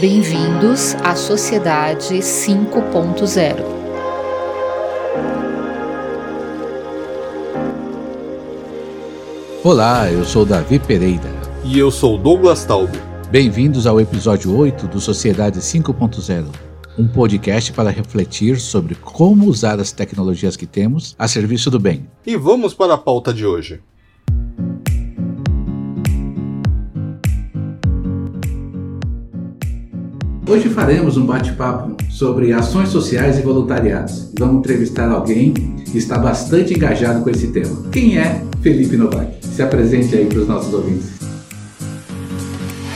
Bem-vindos à Sociedade 5.0. Olá, eu sou Davi Pereira. E eu sou Douglas Taube. Bem-vindos ao episódio 8 do Sociedade 5.0, um podcast para refletir sobre como usar as tecnologias que temos a serviço do bem. E vamos para a pauta de hoje. Hoje faremos um bate-papo sobre ações sociais e voluntariados. Vamos entrevistar alguém que está bastante engajado com esse tema. Quem é Felipe Novak? Se apresente aí para os nossos ouvintes.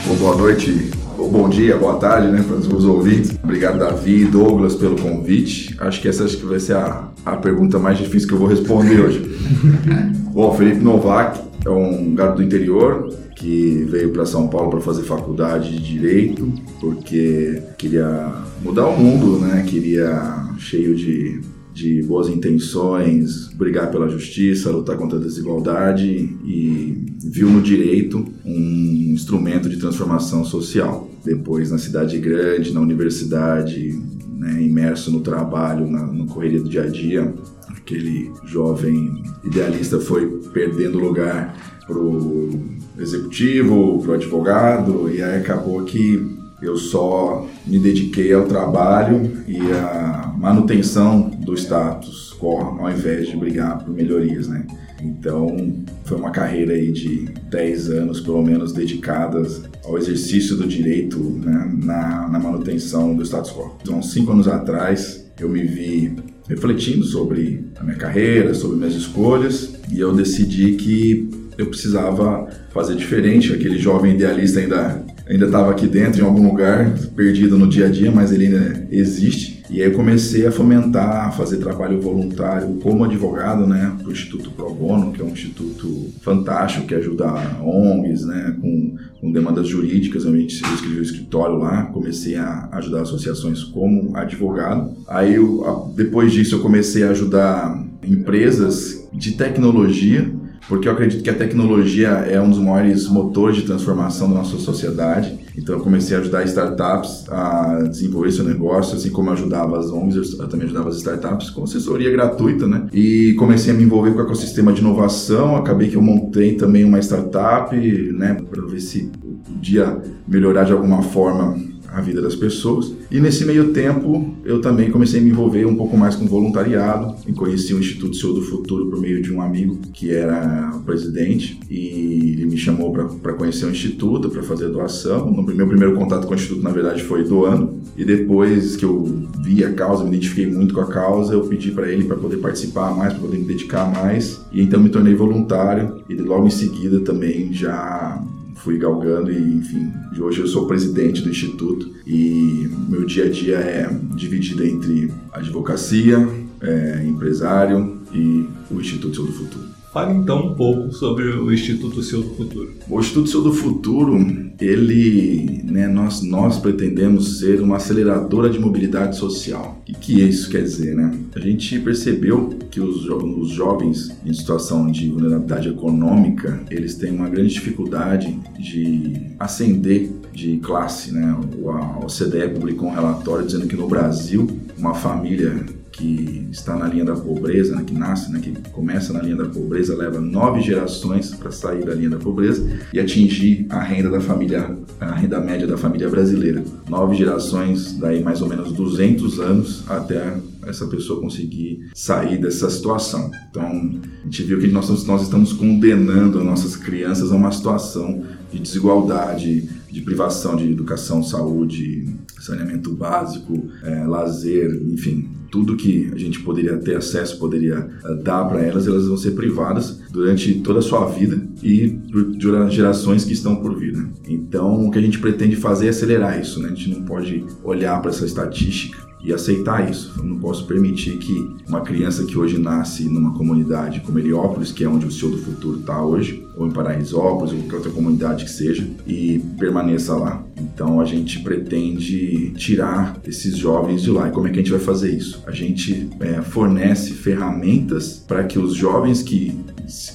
Bom, boa noite, ou bom dia, boa tarde, né, para os meus ouvintes. Obrigado, Davi e Douglas, pelo convite. Acho que essa acho que vai ser a, a pergunta mais difícil que eu vou responder hoje. Bom, Felipe Novak é um garoto do interior, que veio para São Paulo para fazer faculdade de direito, porque queria mudar o mundo, né? Queria cheio de, de boas intenções, brigar pela justiça, lutar contra a desigualdade e viu no direito um instrumento de transformação social. Depois na cidade grande, na universidade, né, imerso no trabalho, na, no correria do dia a dia, aquele jovem idealista foi perdendo lugar pro executivo, pro advogado, e aí acabou que eu só me dediquei ao trabalho e à manutenção do status quo, ao invés de brigar por melhorias, né? Então, foi uma carreira aí de 10 anos, pelo menos, dedicadas ao exercício do direito né, na, na manutenção do status quo. Então, cinco anos atrás, eu me vi refletindo sobre a minha carreira, sobre minhas escolhas, e eu decidi que eu precisava fazer diferente. Aquele jovem idealista ainda ainda estava aqui dentro, em algum lugar, perdido no dia a dia, mas ele ainda existe. E aí eu comecei a fomentar, a fazer trabalho voluntário como advogado, né, para o Instituto Pro Bono, que é um instituto fantástico que ajuda ONGs, né, com, com demandas jurídicas. Eu escrevi o escritório lá, comecei a ajudar associações como advogado. Aí, eu, depois disso, eu comecei a ajudar empresas de tecnologia porque eu acredito que a tecnologia é um dos maiores motores de transformação da nossa sociedade. Então eu comecei a ajudar startups a desenvolver seu negócio, assim como eu ajudava as ONGs, eu também ajudava as startups com assessoria gratuita, né? E comecei a me envolver com o ecossistema de inovação, acabei que eu montei também uma startup, né, para ver se podia melhorar de alguma forma a vida das pessoas. E nesse meio tempo, eu também comecei a me envolver um pouco mais com voluntariado. E conheci o Instituto Seu do Futuro por meio de um amigo que era presidente e ele me chamou para conhecer o instituto, para fazer doação. No meu primeiro contato com o instituto, na verdade, foi doando. E depois que eu vi a causa, me identifiquei muito com a causa, eu pedi para ele para poder participar mais, para poder me dedicar mais. E então me tornei voluntário e logo em seguida também já fui galgando e, enfim, hoje eu sou presidente do instituto e meu dia a dia é dividido entre advocacia, é, empresário e o Instituto do Futuro. Fale então um pouco sobre o Instituto Seu do Futuro. O Instituto Seu do Futuro, ele, né, nós, nós pretendemos ser uma aceleradora de mobilidade social. O que, isso quer dizer, né? A gente percebeu que os, os jovens em situação de vulnerabilidade econômica, eles têm uma grande dificuldade de ascender de classe, né? O, o CDE publicou um relatório dizendo que no Brasil, uma família que está na linha da pobreza, né, que nasce, né, que começa na linha da pobreza, leva nove gerações para sair da linha da pobreza e atingir a renda da família, a renda média da família brasileira. Nove gerações, daí mais ou menos 200 anos até essa pessoa conseguir sair dessa situação. Então, a gente viu que nós, nós estamos condenando as nossas crianças a uma situação de desigualdade, de privação de educação, saúde, saneamento básico, é, lazer, enfim, tudo que a gente poderia ter acesso, poderia uh, dar para elas, elas vão ser privadas durante toda a sua vida e por gerações que estão por vir. Né? Então, o que a gente pretende fazer é acelerar isso. Né? A gente não pode olhar para essa estatística e aceitar isso. Eu não posso permitir que uma criança que hoje nasce numa comunidade como Heliópolis, que é onde o Senhor do Futuro está hoje, ou em Paraisópolis, ou qualquer outra comunidade que seja, e permaneça lá. Então a gente pretende tirar esses jovens de lá. E como é que a gente vai fazer isso? A gente é, fornece ferramentas para que os jovens que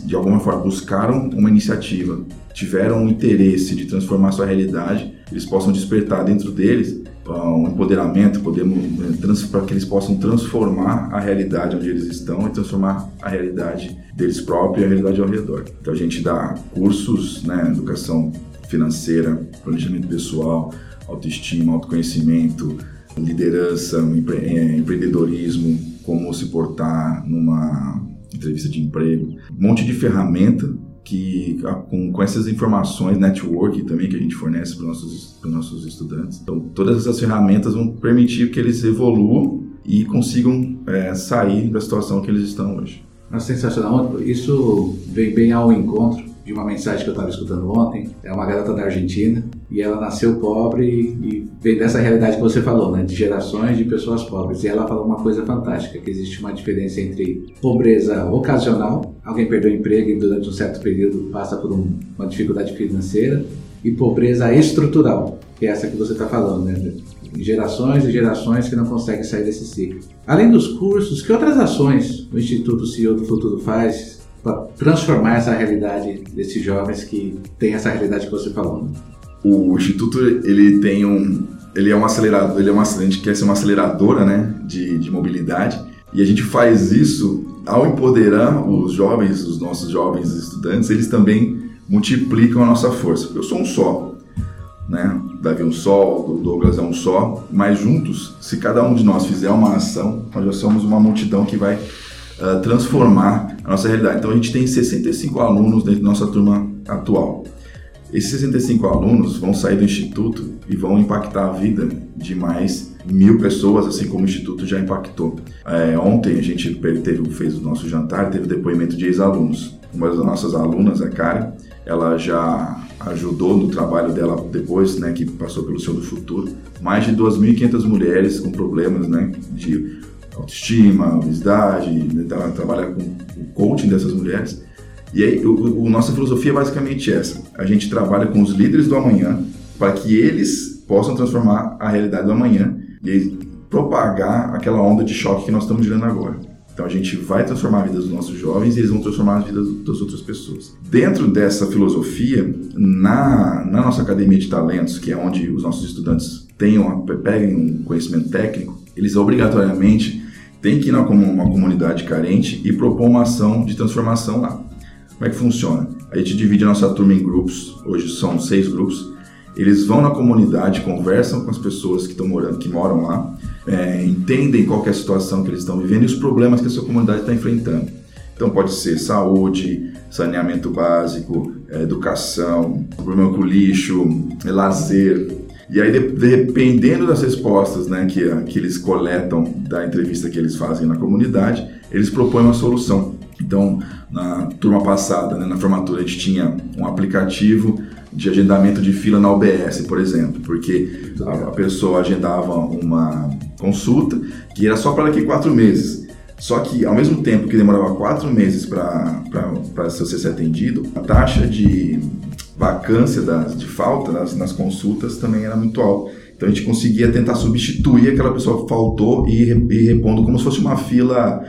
de alguma forma buscaram uma iniciativa, tiveram um interesse de transformar sua realidade, eles possam despertar dentro deles um empoderamento, podemos eh, para que eles possam transformar a realidade onde eles estão e transformar a realidade deles próprios e a realidade ao redor. Então a gente dá cursos, né, educação financeira, planejamento pessoal, autoestima, autoconhecimento, liderança, empre empreendedorismo, como se portar numa entrevista de emprego, um monte de ferramenta que com, com essas informações, network também que a gente fornece para os nossos, nossos estudantes. Então, todas essas ferramentas vão permitir que eles evoluam e consigam é, sair da situação que eles estão hoje. É sensacional. Isso vem bem ao encontro de uma mensagem que eu estava escutando ontem. É uma garota da Argentina e ela nasceu pobre e veio dessa realidade que você falou, né, de gerações de pessoas pobres. E ela falou uma coisa fantástica, que existe uma diferença entre pobreza ocasional, alguém perdeu o emprego e durante um certo período passa por um, uma dificuldade financeira, e pobreza estrutural, que é essa que você está falando, né? Gerações e gerações que não conseguem sair desse ciclo. Além dos cursos, que outras ações o Instituto CEO do Futuro faz transformar essa realidade desses jovens que têm essa realidade que você falou. Né? O instituto ele tem um, ele é um acelerador, ele é uma, a gente quer ser uma aceleradora, né, de, de mobilidade e a gente faz isso ao empoderar os jovens, os nossos jovens estudantes, eles também multiplicam a nossa força. Eu sou um só, né? Davi é um só, o Douglas é um só, mas juntos, se cada um de nós fizer uma ação, nós já somos uma multidão que vai uh, transformar a nossa realidade. Então a gente tem 65 alunos dentro da nossa turma atual. Esses 65 alunos vão sair do instituto e vão impactar a vida de mais mil pessoas, assim como o instituto já impactou. É, ontem a gente teve, fez o nosso jantar, teve depoimento de ex-alunos. Uma das nossas alunas, a Karen, ela já ajudou no trabalho dela depois, né, que passou pelo Senhor do Futuro, mais de 2.500 mulheres com problemas, né, de autoestima, obesidade, né, ela trabalha com o coaching dessas mulheres. E aí, o, o, nossa filosofia é basicamente essa: a gente trabalha com os líderes do amanhã para que eles possam transformar a realidade do amanhã e propagar aquela onda de choque que nós estamos vivendo agora. Então a gente vai transformar a vida dos nossos jovens e eles vão transformar a vida das outras pessoas. Dentro dessa filosofia, na, na nossa academia de talentos, que é onde os nossos estudantes tenham, peguem um conhecimento técnico, eles obrigatoriamente têm que ir numa comunidade carente e propor uma ação de transformação lá. Como é que funciona? A gente divide a nossa turma em grupos, hoje são seis grupos. Eles vão na comunidade, conversam com as pessoas que estão morando, que moram lá, é, entendem qual é a situação que eles estão vivendo e os problemas que a sua comunidade está enfrentando. Então pode ser saúde, saneamento básico, é, educação, problema com lixo, é, lazer. E aí, dependendo das respostas né, que, que eles coletam da entrevista que eles fazem na comunidade, eles propõem uma solução. Então, na turma passada, né, na formatura, a gente tinha um aplicativo de agendamento de fila na OBS, por exemplo, porque a, pessoa agendava uma consulta que era só para daqui quatro meses. Só que, ao mesmo tempo que demorava quatro meses para ser atendido, a taxa de vacância das, de falta nas, nas consultas também era muito alta. Então a gente conseguia tentar substituir aquela pessoa que faltou e, e repondo como se fosse uma fila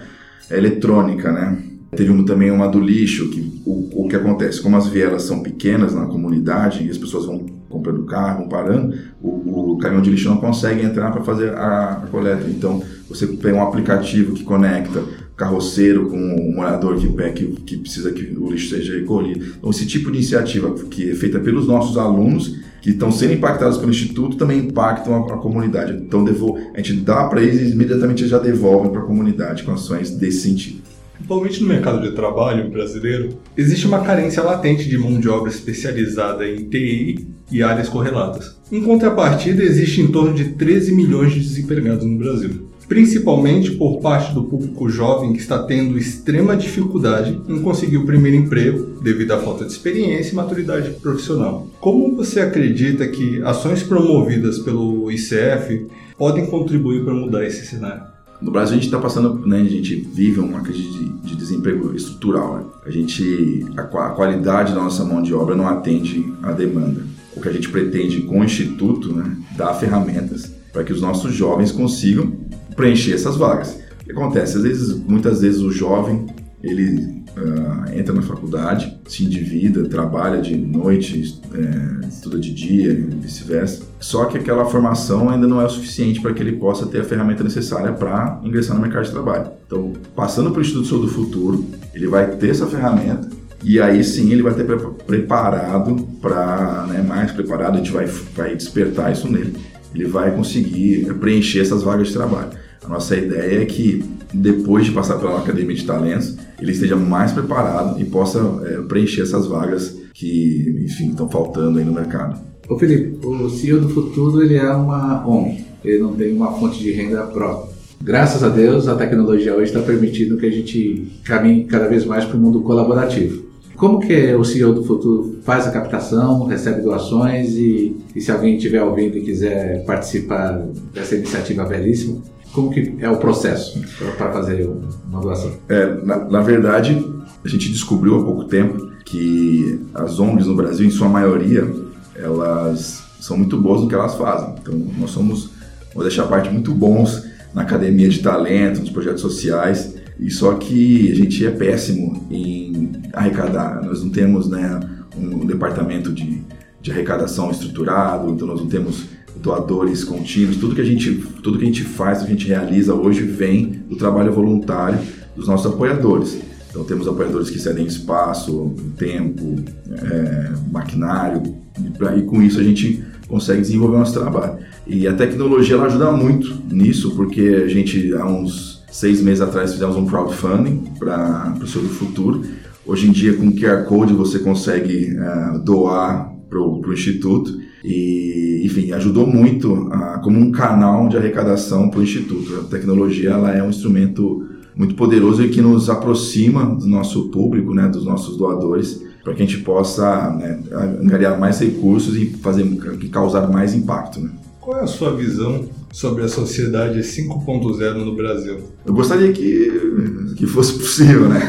eletrônica, né? Teve um, também uma do lixo, que o, o que acontece, como as vielas são pequenas na comunidade e as pessoas vão comprando carro, vão parando, o, o caminhão de lixo não consegue entrar para fazer a, a, coleta. Então, você tem um aplicativo que conecta carroceiro com o morador que, que, que precisa que o lixo seja recolhido. Então, esse tipo de iniciativa que é feita pelos nossos alunos, que estão sendo impactados pelo Instituto, também impactam a, a comunidade. Então, devo, a gente dá para eles e imediatamente já devolvem para a comunidade com ações desse sentido. Atualmente no mercado de trabalho brasileiro, existe uma carência latente de mão de obra especializada em TI e áreas correlatas. Em contrapartida, existe em torno de 13 milhões de desempregados no Brasil, principalmente por parte do público jovem que está tendo extrema dificuldade em conseguir o primeiro emprego devido à falta de experiência e maturidade profissional. Como você acredita que ações promovidas pelo ICF podem contribuir para mudar esse cenário? No Brasil a gente está passando, né, a gente vive uma crise de, de desemprego estrutural. Né? A gente, a, a, qualidade da nossa mão de obra não atende à demanda. O que a gente pretende com o Instituto, né, dar ferramentas para que os nossos jovens consigam preencher essas vagas. O que acontece? Às vezes, muitas vezes o jovem, ele uh, entra na faculdade, se endivida, trabalha de noite, é, estuda de dia e vice-versa. Só que aquela formação ainda não é o suficiente para que ele possa ter a ferramenta necessária para ingressar no mercado de trabalho. Então, passando para o Instituto Sul do Futuro, ele vai ter essa ferramenta e aí sim ele vai ter preparado para, né, mais preparado, a gente vai, vai despertar isso nele. Ele vai conseguir preencher essas vagas de trabalho. A nossa ideia é que depois de passar pela Academia de Talentos, ele esteja mais preparado e possa é, preencher essas vagas que, enfim, estão faltando aí no mercado. Ô Felipe, o CEO do futuro ele é uma ONG, ele não tem uma fonte de renda própria. Graças a Deus, a tecnologia hoje está permitindo que a gente caminhe cada vez mais para o mundo colaborativo. Como que o CEO do futuro faz a captação, recebe doações e, e se alguém estiver ouvindo e quiser participar dessa iniciativa belíssima, como que é o processo para fazer uma doação? É, na, na, verdade, a gente descobriu há pouco tempo que as ONGs no Brasil, em sua maioria, elas são muito boas no que elas fazem. Então, nós somos, vou deixar a parte, muito bons na academia de talento, nos projetos sociais, e só que a gente é péssimo em arrecadar. Nós não temos né, um departamento de, de arrecadação estruturado, então nós não temos doadores contínuos. Tudo que a gente, tudo que a gente faz, que a gente realiza hoje vem do trabalho voluntário dos nossos apoiadores. Então temos apoiadores que cedem espaço, tempo, é, maquinário, e, pra, e com isso a gente consegue desenvolver nosso trabalho. E a tecnologia ela ajuda muito nisso, porque a gente há uns seis meses atrás fizemos um crowdfunding para o Seu do Futuro. Hoje em dia, com QR Code, você consegue uh, doar para o Instituto. E, enfim, ajudou muito uh, como um canal de arrecadação para o Instituto. A tecnologia ela é um instrumento muito poderoso e que nos aproxima do nosso público, né, dos nossos doadores, para que a gente possa né, angariar mais recursos e fazer causar mais impacto. Né? Qual é a sua visão sobre a sociedade 5.0 no Brasil? Eu gostaria que, que fosse possível, né?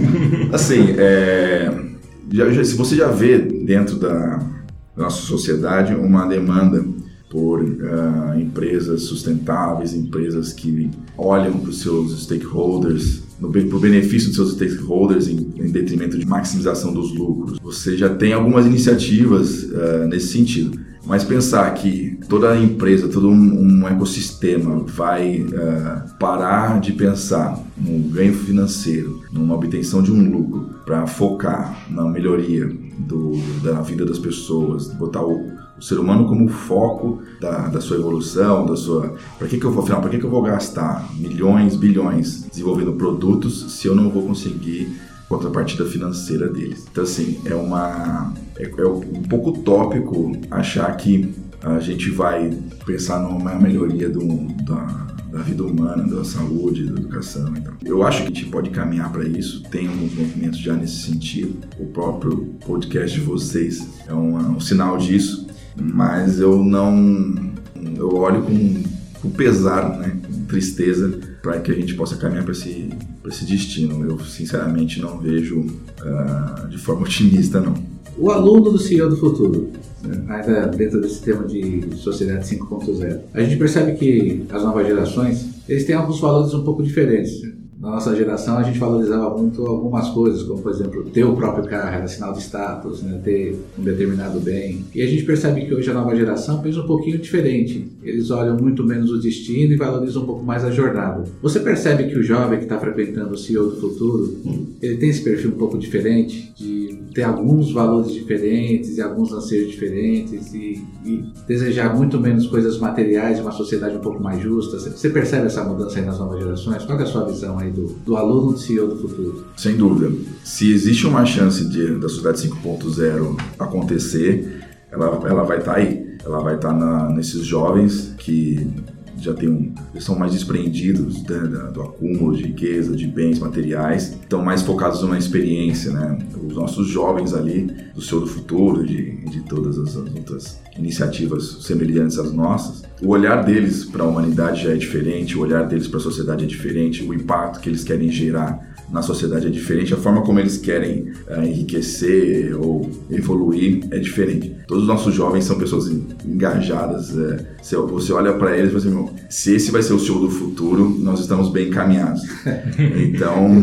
assim, é, já, já, se você já vê dentro da, nossa sociedade uma demanda por uh, empresas sustentáveis, empresas que olham para os seus stakeholders, para o benefício dos seus stakeholders em, em, detrimento de maximização dos lucros. Você já tem algumas iniciativas uh, nesse sentido. Mas pensar que toda empresa, todo um, um ecossistema vai uh, parar de pensar no ganho financeiro, numa obtenção de um lucro, para focar na melhoria do, da vida das pessoas, botar o, o ser humano como foco da, da sua evolução, da sua. Para que, que eu vou, afinal, para que, que eu vou gastar milhões, bilhões desenvolvendo produtos se eu não vou conseguir contrapartida financeira deles. Então, assim, é uma. É, é um pouco utópico achar que a gente vai pensar numa melhoria do, da, da vida humana, da saúde, da educação. Então, eu acho que a gente pode caminhar para isso. Tem alguns movimentos já nesse sentido. O próprio podcast de vocês é um, um sinal disso. Mas eu não. Eu olho com, com pesar, né? com tristeza para que a gente possa caminhar para esse, esse destino. Eu, sinceramente, não vejo uh, de forma otimista, não. O aluno do CEO do futuro, né, ainda dentro desse tema de sociedade 5.0, a gente percebe que as novas gerações eles têm alguns valores um pouco diferentes na nossa geração a gente valorizava muito algumas coisas, como por exemplo ter o próprio carro, era sinal de status, né? ter um determinado bem. E a gente percebe que hoje a nova geração pensa um pouquinho diferente. Eles olham muito menos o destino e valorizam um pouco mais a jornada. Você percebe que o jovem que está frequentando o CEO do futuro, ele tem esse perfil um pouco diferente, de ter alguns valores diferentes e alguns anseios diferentes e, e desejar muito menos coisas materiais, uma sociedade um pouco mais justa. Você percebe essa mudança aí nas novas gerações? Qual é a sua visão aí? do, do aluno do CEO do futuro? Sem dúvida. Se existe uma chance de, da sociedade 5.0 acontecer, ela, ela vai estar tá aí. Ela vai estar tá nesses jovens que já tem um, são mais desprendidos né, do acúmulo de riqueza, de bens materiais, estão mais focados numa experiência, né? Os nossos jovens ali do Senhor do Futuro, de, de todas as, as outras iniciativas semelhantes às nossas, o olhar deles para a humanidade já é diferente, o olhar deles para a sociedade é diferente, o impacto que eles querem gerar na sociedade é diferente, a forma como eles querem uh, enriquecer ou evoluir é diferente. Todos os nossos jovens são pessoas engajadas. Uh, você olha para eles e fala assim, se esse vai ser o show do futuro, nós estamos bem encaminhados. Então,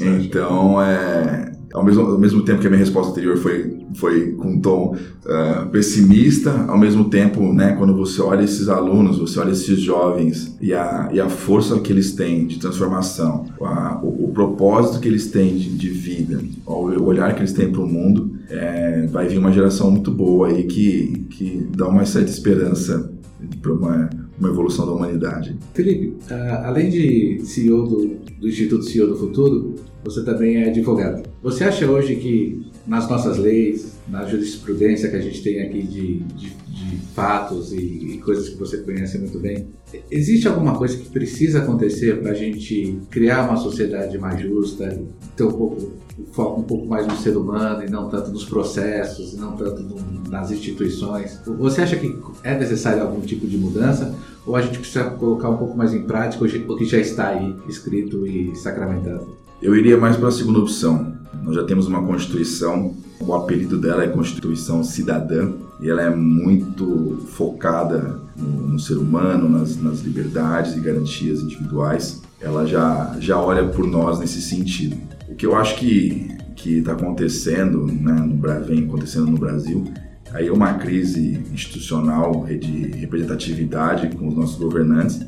então é, ao mesmo, ao mesmo tempo que a minha resposta anterior foi, foi com um tom uh, pessimista, ao mesmo tempo, né, quando você olha esses alunos, você olha esses jovens e a, e a força que eles têm de transformação, a, o, o, propósito que eles têm de, de vida, o olhar que eles têm para o mundo, é, vai vir uma geração muito boa aí que, que dá uma certa esperança para uma, uma evolução da humanidade. Felipe, uh, além de CEO do, do Instituto CEO do Futuro, você também é advogado. Você acha hoje que nas nossas leis, na jurisprudência que a gente tem aqui de, de, de fatos e, e, coisas que você conhece muito bem, existe alguma coisa que precisa acontecer para a gente criar uma sociedade mais justa, ter um pouco foco um pouco mais no ser humano e não tanto nos processos, e não tanto no, nas instituições. Você acha que é necessário algum tipo de mudança ou a gente precisa colocar um pouco mais em prática o que já está aí escrito e sacramentado? Eu iria mais para a segunda opção. Nós já temos uma Constituição, o apelido dela é Constituição Cidadã, e ela é muito focada no, no ser humano, nas, nas, liberdades e garantias individuais. Ela já, já olha por nós nesse sentido. O que eu acho que está acontecendo, né, no, vem acontecendo no Brasil, aí é uma crise institucional de representatividade com os nossos governantes,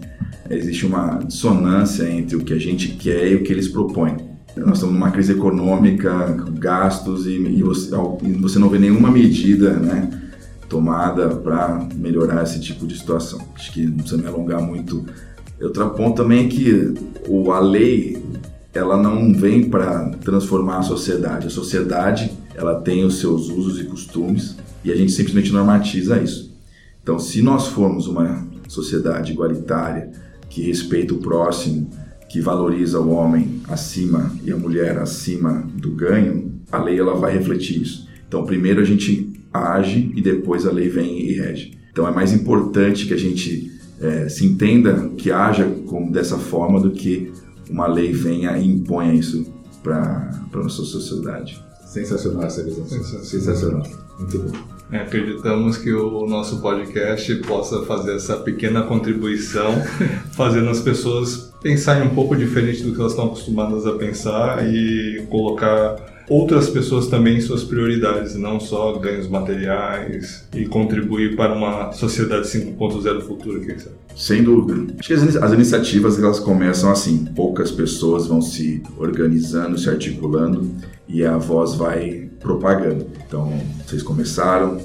existe uma dissonância entre o que a gente quer e o que eles propõem. Nós estamos numa crise econômica, gastos, e, e, você, você, não vê nenhuma medida né, tomada para melhorar esse tipo de situação. Acho que não precisa me alongar muito. Outro ponto também é que o, a lei ela não vem para transformar a sociedade. A sociedade ela tem os seus usos e costumes e a gente simplesmente normatiza isso. Então, se nós formos uma sociedade igualitária, que respeita o próximo, que valoriza o homem acima e a mulher acima do ganho, a lei ela vai refletir isso. Então, primeiro a gente age e depois a lei vem e rege. Então, é mais importante que a gente é, se entenda que haja como dessa forma do que uma lei venha e imponha isso para a nossa sociedade. Sensacional essa visão. Sensacional. Sensacional. Muito bom. É, acreditamos que o nosso podcast possa fazer essa pequena contribuição, fazendo as pessoas pensarem um pouco diferente do que elas estão acostumadas a pensar e colocar outras pessoas também em suas prioridades, não só ganhos materiais e contribuir para uma sociedade 5.0 futura, quem sabe? Sem dúvida. Acho que as, as iniciativas elas começam assim, poucas pessoas vão se organizando, se articulando e a voz vai propagando. Então, vocês começaram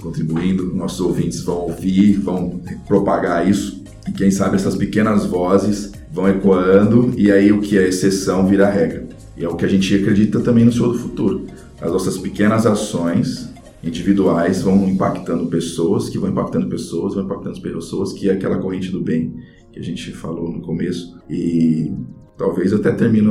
contribuindo, nossos ouvintes vão ouvir, vão propagar isso e quem sabe essas pequenas vozes vão ecoando e aí o que é exceção vira regra. E é o que a gente acredita também no do Futuro. As nossas pequenas ações individuais vão impactando pessoas, que vão impactando pessoas, vão impactando pessoas, que é aquela corrente do bem que a gente falou no começo. E talvez eu até termine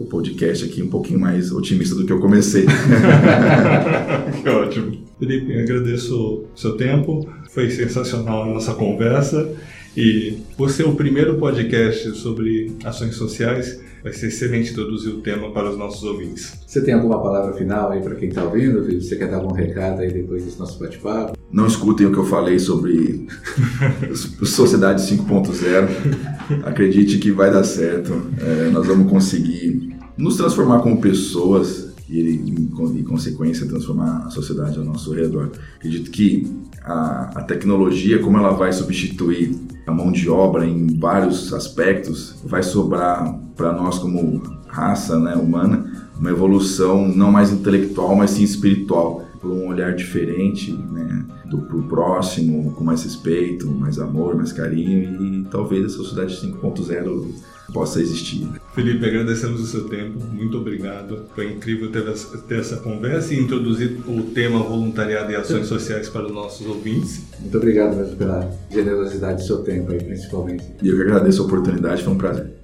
o podcast aqui um pouquinho mais otimista do que eu comecei. que ótimo. Felipe, agradeço o seu tempo. Foi sensacional a nossa conversa. E por ser o primeiro podcast sobre ações sociais, vai ser excelente introduzir o tema para os nossos ouvintes. Você tem alguma palavra final aí para quem está ouvindo? Você quer dar algum recado aí depois desse nosso bate-papo? Não escutem o que eu falei sobre Sociedade 5.0. Acredite que vai dar certo. É, nós vamos conseguir nos transformar como pessoas e, em, consequência, transformar a sociedade ao nosso redor. Acredito que a, a tecnologia, como ela vai substituir a mão de obra em vários aspectos, vai sobrar para nós como raça né, humana uma evolução não mais intelectual, mas sim espiritual, por um olhar diferente né, do pro próximo, com mais respeito, mais amor, mais carinho e talvez a sociedade 5.0 possa existir. Felipe, agradecemos o seu tempo, muito obrigado. Foi incrível ter, ter essa conversa e introduzir o tema voluntariado e ações sociais para os nossos ouvintes. Muito obrigado mesmo pela generosidade do seu tempo aí, principalmente. E eu que agradeço a oportunidade, foi um prazer.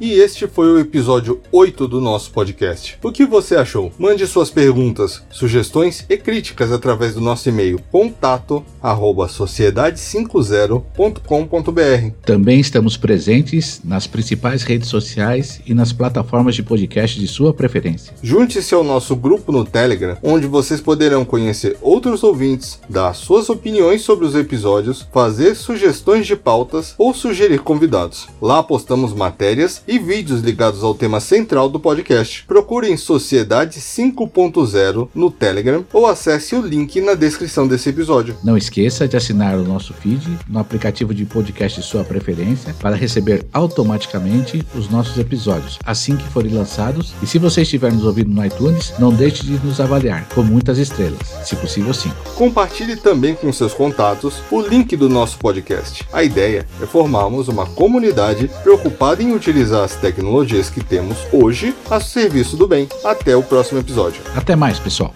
E este foi o episódio 8 do nosso podcast. O que você achou? Mande suas perguntas, sugestões e críticas através do nosso e-mail contato@sociedade50.com.br. Também estamos presentes nas principais redes sociais e nas plataformas de podcast de sua preferência. Junte-se ao nosso grupo no Telegram, onde vocês poderão conhecer outros ouvintes, dar suas opiniões sobre os episódios, fazer sugestões de pautas ou sugerir convidados. Lá postamos matérias e vídeos ligados ao tema central do podcast. Procurem Sociedade 5.0 no Telegram ou acesse o link na descrição desse episódio. Não esqueça de assinar o nosso feed no aplicativo de podcast de sua preferência para receber automaticamente os nossos episódios assim que forem lançados. E se você estiver nos ouvindo no iTunes, não deixe de nos avaliar com muitas estrelas, se possível sim. Compartilhe também com seus contatos o link do nosso podcast. A ideia é formarmos uma comunidade preocupada em utilizar as tecnologias que temos hoje a serviço do bem. Até o próximo episódio. Até mais, pessoal.